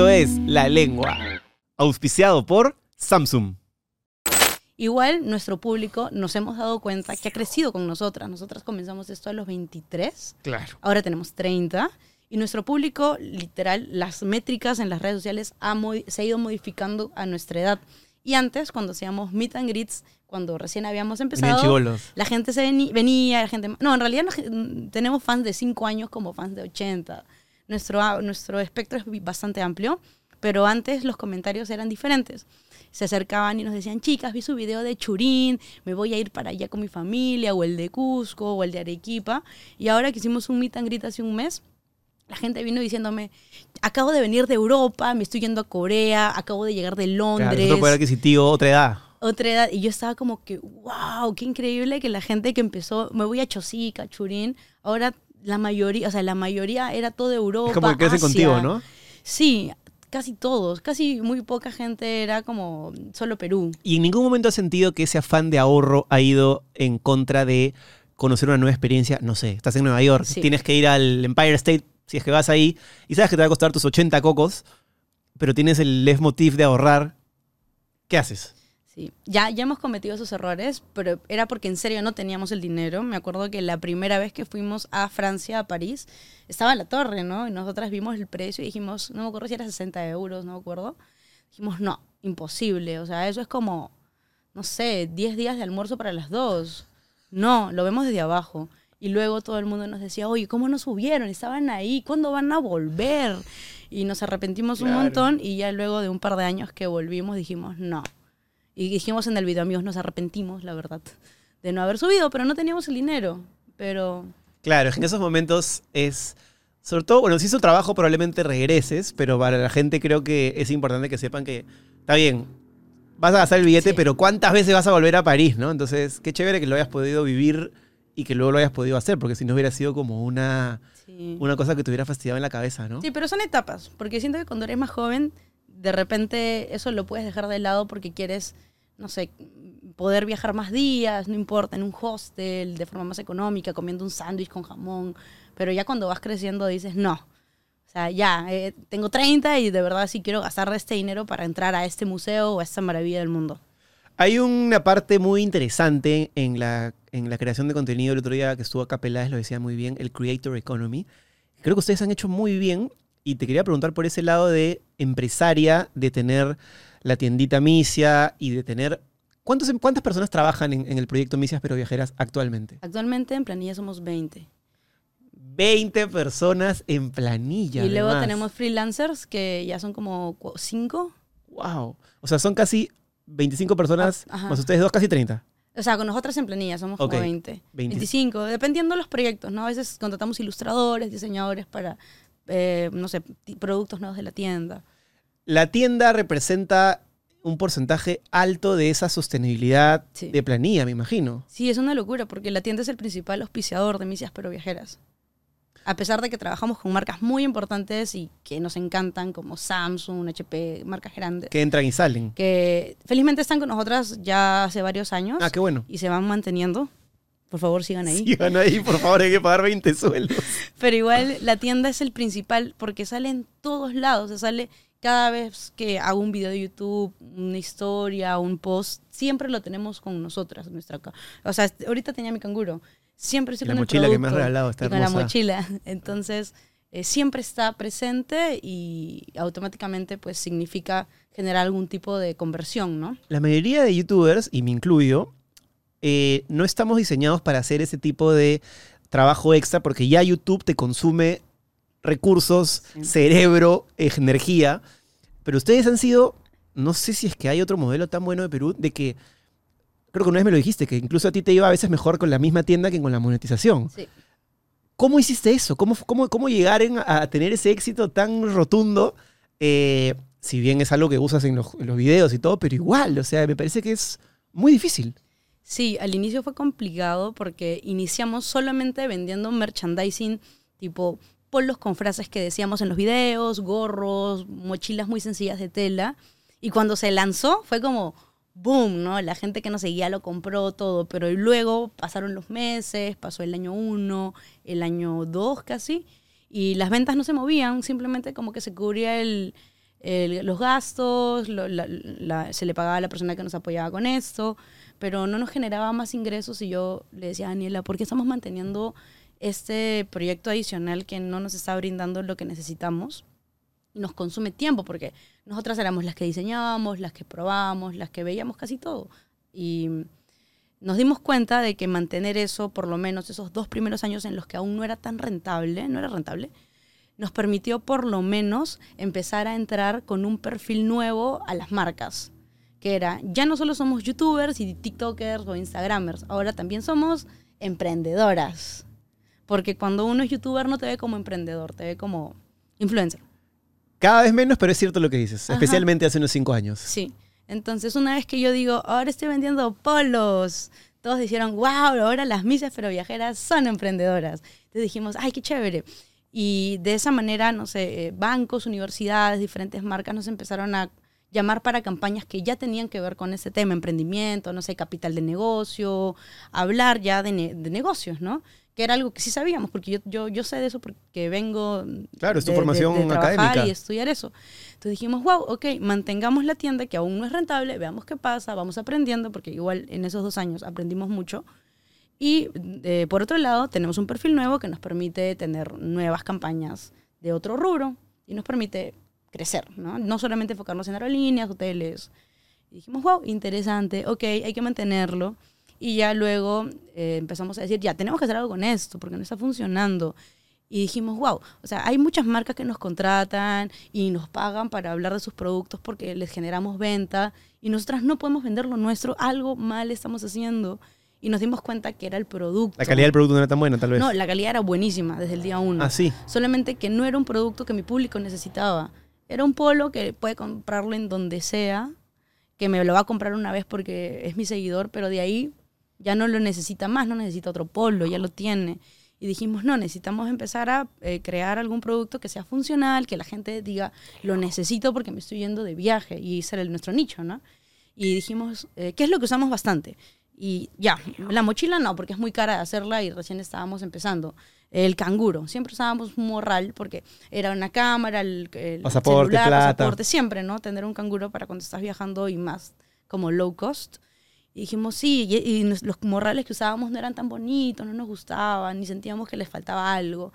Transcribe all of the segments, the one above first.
Esto es La Lengua, auspiciado por Samsung. Igual nuestro público nos hemos dado cuenta que ha crecido con nosotras. Nosotras comenzamos esto a los 23, Claro. ahora tenemos 30. Y nuestro público, literal, las métricas en las redes sociales ha se ha ido modificando a nuestra edad. Y antes, cuando hacíamos meet and greets, cuando recién habíamos empezado, la gente se venía, la gente... No, en realidad no- tenemos fans de 5 años como fans de 80. Nuestro, nuestro espectro es bastante amplio, pero antes los comentarios eran diferentes. Se acercaban y nos decían, chicas, vi su video de Churín, me voy a ir para allá con mi familia, o el de Cusco, o el de Arequipa. Y ahora que hicimos un meet and greet hace un mes, la gente vino diciéndome, acabo de venir de Europa, me estoy yendo a Corea, acabo de llegar de Claro, Londres otro poder adquisitivo, otra edad. otra edad y yo estaba como que, wow, qué increíble que la gente que empezó, me voy a Chosica, Churín, ahora la mayoría, o sea, la mayoría era todo Europa. Es como que crecen Asia. contigo, ¿no? Sí, casi todos, casi muy poca gente era como solo Perú. ¿Y en ningún momento has sentido que ese afán de ahorro ha ido en contra de conocer una nueva experiencia? No sé, estás en Nueva York, Sí. tienes que ir al Empire State, si es que vas ahí, y sabes que te va a costar tus 80 cocos, pero tienes el leitmotiv de ahorrar. ¿Qué haces? Sí, ya, ya hemos cometido esos errores, pero era porque en serio no teníamos el dinero. Me acuerdo que la primera vez que fuimos a Francia, a París, estaba en la torre, ¿no? Y nosotras vimos el precio y dijimos, no me acuerdo si era 60 euros, no me acuerdo. Dijimos, no, imposible. O sea, eso es como, no sé, 10 días de almuerzo para las dos. No, lo vemos desde abajo. Y luego todo el mundo nos decía, oye, ¿cómo no subieron? Estaban ahí, ¿cuándo van a volver? Y nos arrepentimos un montón y ya luego de un par de años que volvimos dijimos, no. Y dijimos en el video, amigos, nos arrepentimos, la verdad, de no haber subido, pero no teníamos el dinero. Pero Claro, es que en esos momentos es. Sobre todo, bueno, si hizo trabajo probablemente regreses, pero para la gente creo que es importante que sepan que está bien, vas a gastar el billete, Sí. pero ¿cuántas veces vas a volver a París, no? Entonces, qué chévere que lo hayas podido vivir y que luego lo hayas podido hacer, porque si no hubiera sido como una, sí. una cosa que te hubiera fastidiado en la cabeza, ¿no? Sí, pero son etapas, porque siento que cuando eres más joven, de repente eso lo puedes dejar de lado porque quieres, no sé, poder viajar más días, no importa, en un hostel, de forma más económica, comiendo un sándwich con jamón, pero ya cuando vas creciendo dices, no. O sea, ya, eh, tengo 30 y de verdad sí quiero gastar este dinero para entrar a este museo o a esta maravilla del mundo. Hay una parte muy interesante en la, en la creación de contenido. El otro día que estuvo acá Peláez lo decía muy bien, el Creator Economy. Creo que ustedes han hecho muy bien y te quería preguntar por ese lado de empresaria, de tener la tiendita Misia y de tener... ¿Cuántos, ¿Cuántas personas trabajan en, en el proyecto Misias pero Viajeras actualmente? Actualmente en planilla somos 20. 20 personas en planilla. y luego tenemos freelancers que ya son como 5. ¡Wow! O sea, son casi 25 personas, Ah, ajá. más ustedes dos, casi 30. O sea, con nosotras en planilla somos Ok, como 20. 20. 25, dependiendo de los proyectos, ¿no? A veces contratamos ilustradores, diseñadores para, eh, no sé, productos nuevos de la tienda. La tienda representa un porcentaje alto de esa sostenibilidad Sí. de planilla, me imagino. Sí, es una locura porque la tienda es el principal auspiciador de Misias Pero Viajeras. A pesar de que trabajamos con marcas muy importantes y que nos encantan, como Samsung, HP, marcas grandes, Que entran y salen. que felizmente están con nosotras ya hace varios años Ah, qué bueno. y se van manteniendo. Por favor, sigan ahí. Sigan ahí, por favor, hay que pagar 20 sueldos. Pero igual la tienda es el principal porque sale en todos lados. Se sale cada vez que hago un video de YouTube, una historia, un post, siempre lo tenemos con nosotras. Nuestra o sea, ahorita tenía mi canguro. Siempre estoy La con el mochila que me has producto regalado está y con la hermosa. mochila. Entonces, eh, siempre está presente y automáticamente pues significa generar algún tipo de conversión, ¿no? La mayoría de youtubers, y me incluyo, eh, no estamos diseñados para hacer ese tipo de trabajo extra porque ya YouTube te consume recursos, Sí. cerebro, eh, energía. Pero ustedes han sido, no sé si es que hay otro modelo tan bueno de Perú, de que, creo que una vez me lo dijiste, que incluso a ti te iba a veces mejor con la misma tienda que con la monetización. Sí. ¿Cómo hiciste eso? ¿Cómo, cómo, cómo llegar en- a tener ese éxito tan rotundo? Eh, si bien es algo que usas en los, en los videos y todo, pero igual, o sea, me parece que es muy difícil. Sí, al inicio fue complicado porque iniciamos solamente vendiendo merchandising tipo polos con frases que decíamos en los videos, gorros, mochilas muy sencillas de tela. Y cuando se lanzó fue como boom, ¿no? La gente que nos seguía lo compró todo, pero luego pasaron los meses, pasó el año uno, el año dos casi, y las ventas no se movían, simplemente como que se cubría el, los gastos, se le pagaba a la persona que nos apoyaba con esto, pero no nos generaba más ingresos y yo le decía a Daniela, ¿por qué estamos manteniendo este proyecto adicional que no nos está brindando lo que necesitamos? Y nos consume tiempo porque nosotras éramos las que diseñábamos, las que probábamos, las que veíamos casi todo. Y nos dimos cuenta de que mantener eso, por lo menos esos dos primeros años en los que aún no era tan rentable, no era rentable, nos permitió por lo menos empezar a entrar con un perfil nuevo a las marcas, que era, ya no solo somos youtubers y tiktokers o instagramers, ahora también somos emprendedoras. Porque cuando uno es youtuber no te ve como emprendedor, te ve como influencer. Cada vez menos, pero es cierto lo que dices, Ajá. especialmente hace unos cinco años. Sí. Entonces, una vez que yo digo, ahora estoy vendiendo polos, todos dijeron, wow, ahora las misas pero viajeras son emprendedoras. Entonces dijimos, ay, qué chévere. Y de esa manera, no sé, eh, bancos, universidades, diferentes marcas nos empezaron a llamar para campañas que ya tenían que ver con ese tema, emprendimiento, no sé, capital de negocio, hablar ya de, ne- de negocios, ¿no? Que era algo que sí sabíamos, porque yo, yo, yo sé de eso porque vengo Claro, es tu de- formación de trabajar académica. y estudiar eso. Entonces dijimos, wow, ok, mantengamos la tienda que aún no es rentable, veamos qué pasa, vamos aprendiendo, porque igual en esos dos años aprendimos mucho. Y eh, por otro lado, tenemos un perfil nuevo que nos permite tener nuevas campañas de otro rubro y nos permite crecer, ¿no? No solamente enfocarnos en aerolíneas, hoteles. Y dijimos, wow, interesante, ok, hay que mantenerlo. Y ya luego eh, empezamos a decir, ya, tenemos que hacer algo con esto porque no está funcionando. Y dijimos, wow, o sea, hay muchas marcas que nos contratan y nos pagan para hablar de sus productos porque les generamos venta y nosotras no podemos vender lo nuestro, algo mal estamos haciendo. Y nos dimos cuenta que era el producto. La calidad del producto no era tan buena, tal vez. No, la calidad era buenísima desde el día uno. Ah, sí. Solamente que no era un producto que mi público necesitaba. Era un polo que puede comprarlo en donde sea, que me lo va a comprar una vez porque es mi seguidor, pero de ahí ya no lo necesita más, no necesita otro polo, ya lo tiene. Y dijimos, no, necesitamos empezar a eh, crear algún producto que sea funcional, que la gente diga, lo necesito porque me estoy yendo de viaje. Y ese el- nuestro nicho, ¿no? Y dijimos, eh, ¿qué es lo que usamos bastante? Y ya, la mochila no, porque es muy cara de hacerla y recién estábamos empezando. El canguro, siempre usábamos un morral porque era una cámara, el, el Pasaporte, celular, plata. pasaporte, siempre, ¿no? Tener un canguro para cuando estás viajando y más como low cost. Y dijimos, sí, y, y los morrales que usábamos no eran tan bonitos, no nos gustaban, ni sentíamos que les faltaba algo.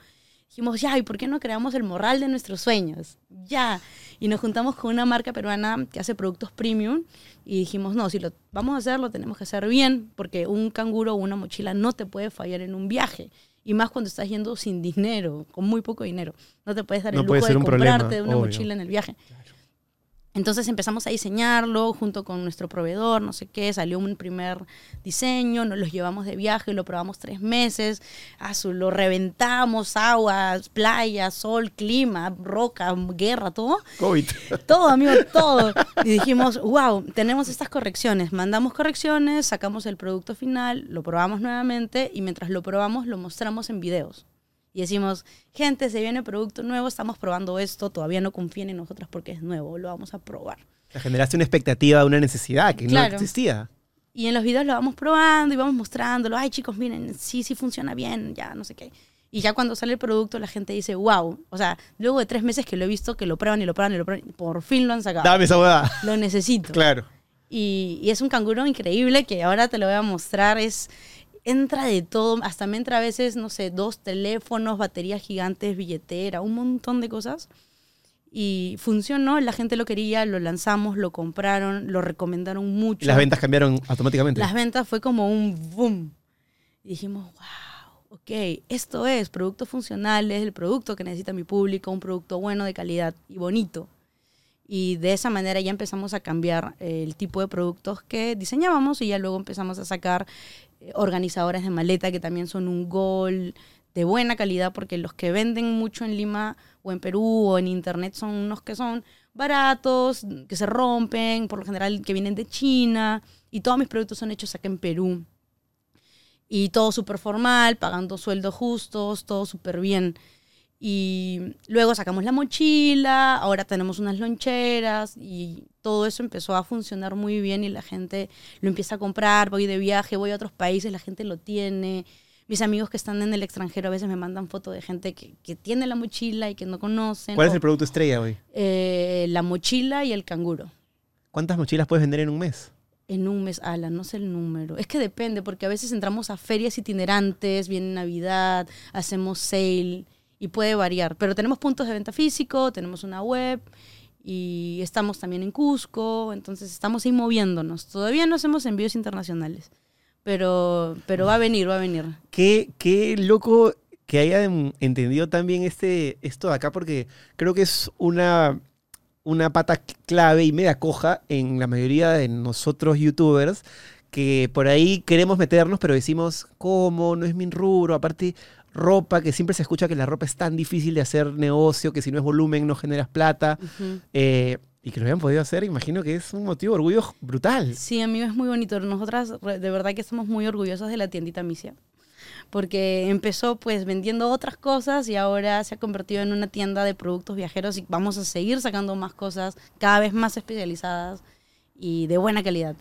Dijimos, ya, ¿y por qué no creamos el morral de nuestros sueños? Ya. Y nos juntamos con una marca peruana que hace productos premium y dijimos, no, si lo vamos a hacer, lo tenemos que hacer bien, porque un canguro o una mochila no te puede fallar en un viaje. Y más cuando estás yendo sin dinero, con muy poco dinero. No te puedes dar el lujo de problema, comprarte una obvio. mochila en el viaje. Entonces empezamos a diseñarlo junto con nuestro proveedor, no sé qué, salió un primer diseño, nos los llevamos de viaje, lo probamos tres meses, lo reventamos, aguas, playa, sol, clima, roca, guerra, todo. COVID. Todo, amigo, todo. Y dijimos, wow, tenemos estas correcciones. Mandamos correcciones, sacamos el producto final, lo probamos nuevamente y mientras lo probamos lo mostramos en videos. Y decimos, gente, se viene producto nuevo, estamos probando esto, todavía no confíen en nosotras porque es nuevo, lo vamos a probar. Sea, generaste una expectativa, una necesidad que Claro. no existía. Y en los videos lo vamos probando y vamos mostrándolo. Ay, chicos, miren, sí, sí funciona bien, ya, no sé qué. Y ya cuando sale el producto, la gente dice, wow. O sea, luego de tres meses que lo he visto, que lo prueban y lo prueban y lo prueban, por fin lo han sacado. Dame esa hueá. Lo necesito. Claro. Y, y es un canguro increíble que ahora te lo voy a mostrar. Es, entra de todo, hasta me entra a veces, no sé, dos teléfonos, baterías gigantes, billetera, un montón de cosas. Y funcionó, la gente lo quería, lo lanzamos, lo compraron, lo recomendaron mucho. Y las ventas cambiaron automáticamente. Las ventas fue como un boom. Y dijimos, wow, ok, esto es productos funcionales, el producto que necesita mi público, un producto bueno, de calidad y bonito. Y de esa manera ya empezamos a cambiar el tipo de productos que diseñábamos y ya luego empezamos a sacar eh, organizadores de maleta que también son un gol de buena calidad porque los que venden mucho en Lima o en Perú o en internet son unos que son baratos, que se rompen, por lo general que vienen de China y todos mis productos son hechos acá en Perú. Y todo súper formal, pagando sueldos justos, todo súper bien. Y luego sacamos la mochila, ahora tenemos unas loncheras y todo eso empezó a funcionar muy bien y la gente lo empieza a comprar, voy de viaje, voy a otros países, la gente lo tiene. Mis amigos que están en el extranjero a veces me mandan fotos de gente que, que tiene la mochila y que no conocen. ¿Cuál es el producto estrella hoy? eh, la mochila y el canguro. ¿Cuántas mochilas puedes vender en un mes? En un mes, ala, no sé el número. Es que depende, porque a veces entramos a ferias itinerantes, viene Navidad, hacemos sale y puede variar. Pero tenemos puntos de venta físico, tenemos una web y estamos también en Cusco, entonces estamos ahí moviéndonos. Todavía no hacemos envíos internacionales, pero, pero va a venir, va a venir. Qué, qué loco que hayan entendido también este, esto de acá, porque creo que es una, una pata clave y media coja en la mayoría de nosotros youtubers, que por ahí queremos meternos, pero decimos, ¿cómo? No es mi rubro. Aparte, ropa, que siempre se escucha que la ropa es tan difícil de hacer negocio, que si no es volumen no generas plata. Eh, y que lo hayan podido hacer, imagino que es un motivo de orgullo brutal. Sí, amigo, es muy bonito. Nosotras de verdad que estamos muy orgullosas de la tiendita Misia. Porque empezó pues vendiendo otras cosas y ahora se ha convertido en una tienda de productos viajeros y vamos a seguir sacando más cosas cada vez más especializadas y de buena calidad.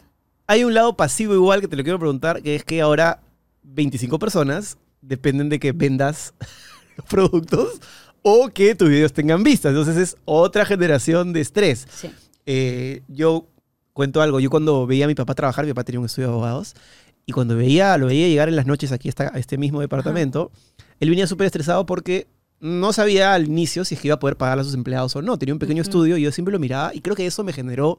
Hay un lado pasivo igual que te lo quiero preguntar, que es que ahora 25 personas dependen de que vendas los productos o que tus videos tengan vistas. Entonces es otra generación de estrés. Sí. Eh, yo cuento algo, yo cuando veía a mi papá trabajar, mi papá tenía un estudio de abogados, y cuando veía, lo veía llegar en las noches aquí a este mismo departamento, él venía súper estresado porque no sabía al inicio si es que iba a poder pagar a sus empleados o no. Tenía un pequeño estudio y yo siempre lo miraba y creo que eso me generó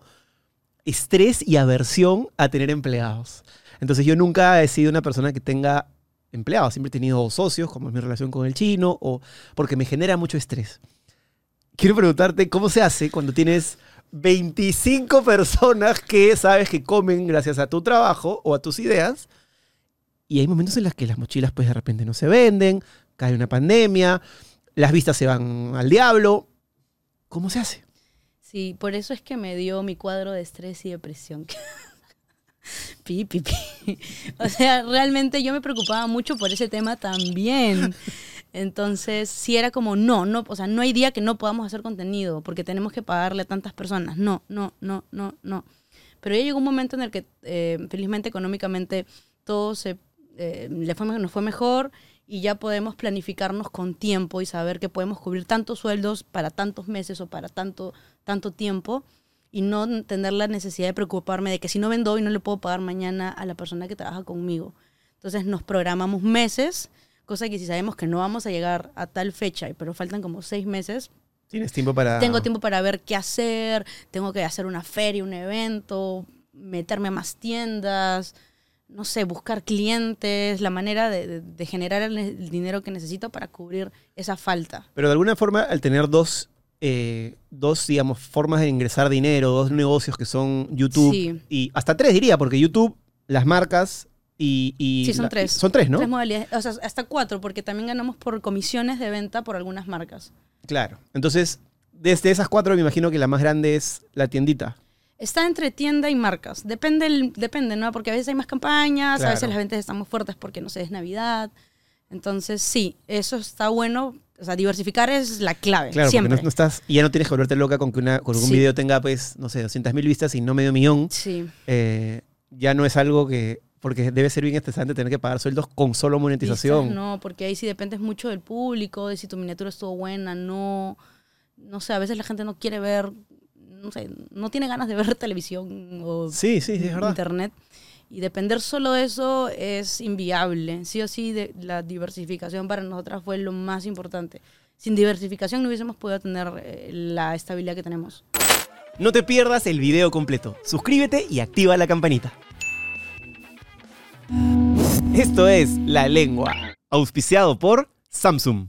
estrés y aversión a tener empleados. Entonces yo nunca he sido una persona que tenga empleados, siempre he tenido socios, como es mi relación con el chino, o porque me genera mucho estrés. Quiero preguntarte cómo se hace cuando tienes 25 personas que sabes que comen gracias a tu trabajo o a tus ideas, y hay momentos en los que las mochilas pues de repente no se venden, cae una pandemia, las vistas se van al diablo. ¿Cómo se hace? Sí, por eso es que me dio mi cuadro de estrés y depresión. pi, pi, pi. O sea, realmente yo me preocupaba mucho por ese tema también. Entonces, sí era como, no, no, o sea, no hay día que no podamos hacer contenido porque tenemos que pagarle a tantas personas. No, no, no, no, no. Pero ya llegó un momento en el que, eh, felizmente, económicamente, todo se, eh, le fue, nos fue mejor y ya podemos planificarnos con tiempo y saber que podemos cubrir tantos sueldos para tantos meses o para tanto, tanto tiempo y no tener la necesidad de preocuparme de que si no vendo hoy no le puedo pagar mañana a la persona que trabaja conmigo. Entonces nos programamos meses, cosa que si sabemos que no vamos a llegar a tal fecha, pero faltan como seis meses, Tienes tiempo para... tengo tiempo para ver qué hacer, tengo que hacer una feria, un evento, meterme a más tiendas, no sé, buscar clientes, la manera de, de- de generar el, el dinero que necesito para cubrir esa falta. Pero de alguna forma, al tener dos, eh, dos, digamos, formas de ingresar dinero, dos negocios que son YouTube Sí. y hasta tres diría, porque YouTube, las marcas y... y Sí, son la- tres. Son tres, ¿no? Tres modalidades, o sea, hasta cuatro, porque también ganamos por comisiones de venta por algunas marcas. Claro. Entonces, desde esas cuatro me imagino que la más grande es la tiendita. Está entre tienda y marcas. Depende, el- depende, ¿no? Porque a veces hay más campañas, a veces las ventas están más fuertes porque, no sé, es Navidad. Entonces, sí, eso está bueno. O sea, diversificar es la clave, Claro, siempre. porque no, no estás... Y ya no tienes que volverte loca con que, una, con que un Sí. video tenga, pues, no sé, 200 mil vistas y no medio millón. Sí. Eh, ya no es algo que... Porque debe ser bien estresante tener que pagar sueldos con solo monetización. Vistas, no, porque ahí sí dependes mucho del público, de si tu miniatura estuvo buena, no. No sé, a veces la gente no quiere ver, no sé, no tiene ganas de ver televisión o Sí, sí, sí, es verdad. internet. Y depender solo de eso es inviable. Sí o sí, la diversificación para nosotras fue lo más importante. Sin diversificación no hubiésemos podido tener eh, la estabilidad que tenemos. No te pierdas el video completo. Suscríbete y activa la campanita. Esto es La Lengua, auspiciado por Samsung.